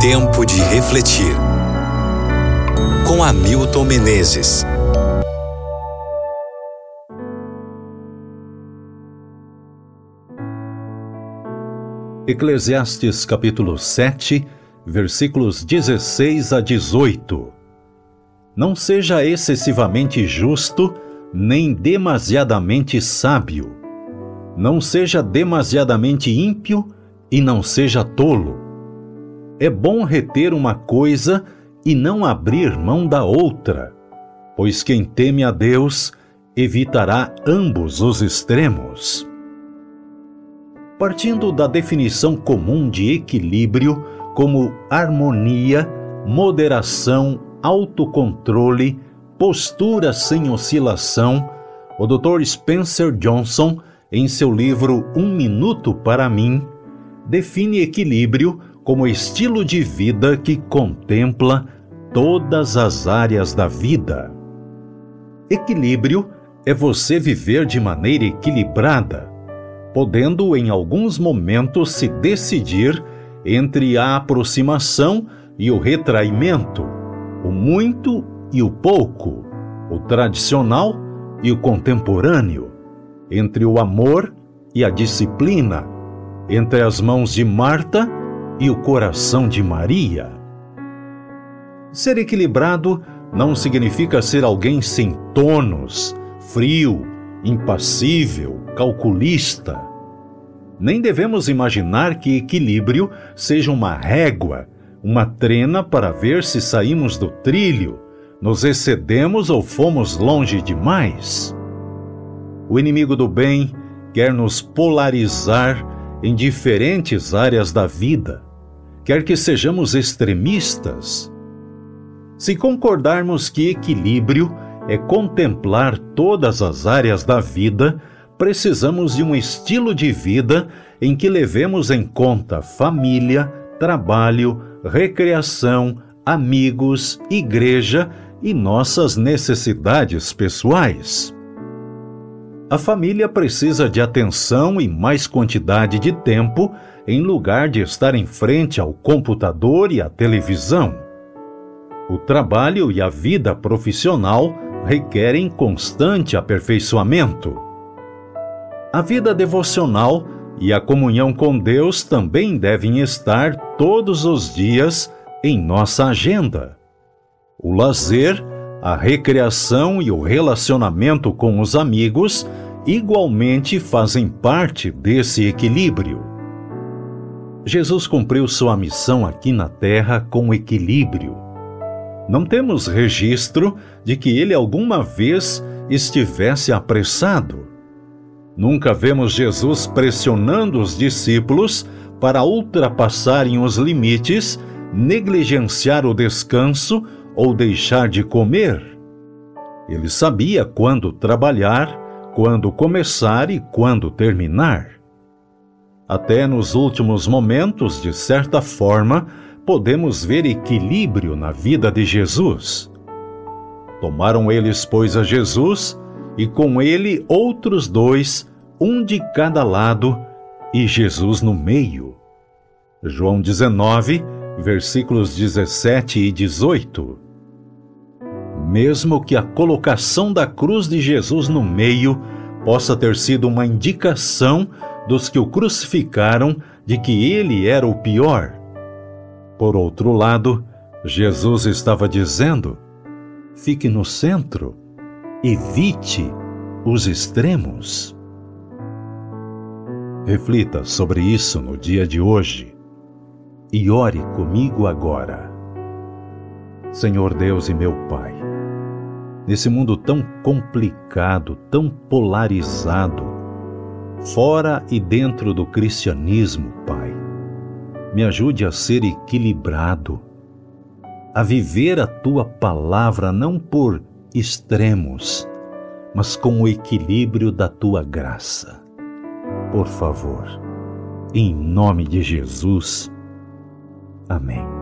Tempo de refletir. Com Hamilton Menezes. Eclesiastes capítulo 7, versículos 16 a 18. Não seja excessivamente justo, nem demasiadamente sábio. Não seja demasiadamente ímpio e não seja tolo. É bom reter uma coisa e não abrir mão da outra, pois quem teme a Deus evitará ambos os extremos. Partindo da definição comum de equilíbrio como harmonia, moderação, autocontrole, postura sem oscilação, o Dr. Spencer Johnson, em seu livro Um Minuto para Mim, define equilíbrio como estilo de vida que contempla todas as áreas da vida. Equilíbrio é você viver de maneira equilibrada, podendo em alguns momentos se decidir entre a aproximação e o retraimento, o muito e o pouco, o tradicional e o contemporâneo, entre o amor e a disciplina entre as mãos de Marta e o coração de Maria. Ser equilibrado não significa ser alguém sem tonos, frio, impassível, calculista. Nem devemos imaginar que equilíbrio seja uma régua, uma trena para ver se saímos do trilho, nos excedemos ou fomos longe demais. O inimigo do bem quer nos polarizar em diferentes áreas da vida, quer que sejamos extremistas. Se concordarmos que equilíbrio é contemplar todas as áreas da vida, precisamos de um estilo de vida em que levemos em conta família, trabalho, recreação, amigos, igreja e nossas necessidades pessoais. A família precisa de atenção e mais quantidade de tempo em lugar de estar em frente ao computador e à televisão. O trabalho e a vida profissional requerem constante aperfeiçoamento. A vida devocional e a comunhão com Deus também devem estar todos os dias em nossa agenda. O lazer a recreação e o relacionamento com os amigos igualmente fazem parte desse equilíbrio. Jesus cumpriu sua missão aqui na Terra com equilíbrio. Não temos registro de que ele alguma vez estivesse apressado. Nunca vemos Jesus pressionando os discípulos para ultrapassarem os limites, negligenciar o descanso ou deixar de comer. Ele sabia quando trabalhar, quando começar e quando terminar. Até nos últimos momentos, de certa forma, podemos ver equilíbrio na vida de Jesus. Tomaram eles, pois, a Jesus e com ele outros dois, um de cada lado, e Jesus no meio. João 19, versículos 17 e 18. Mesmo que a colocação da cruz de Jesus no meio possa ter sido uma indicação dos que o crucificaram de que ele era o pior. Por outro lado, Jesus estava dizendo: fique no centro, evite os extremos. Reflita sobre isso no dia de hoje e ore comigo agora. Senhor Deus e meu Pai, nesse mundo tão complicado, tão polarizado, fora e dentro do cristianismo, Pai, me ajude a ser equilibrado, a viver a tua palavra não por extremos, mas com o equilíbrio da tua graça. Por favor, em nome de Jesus. Amém.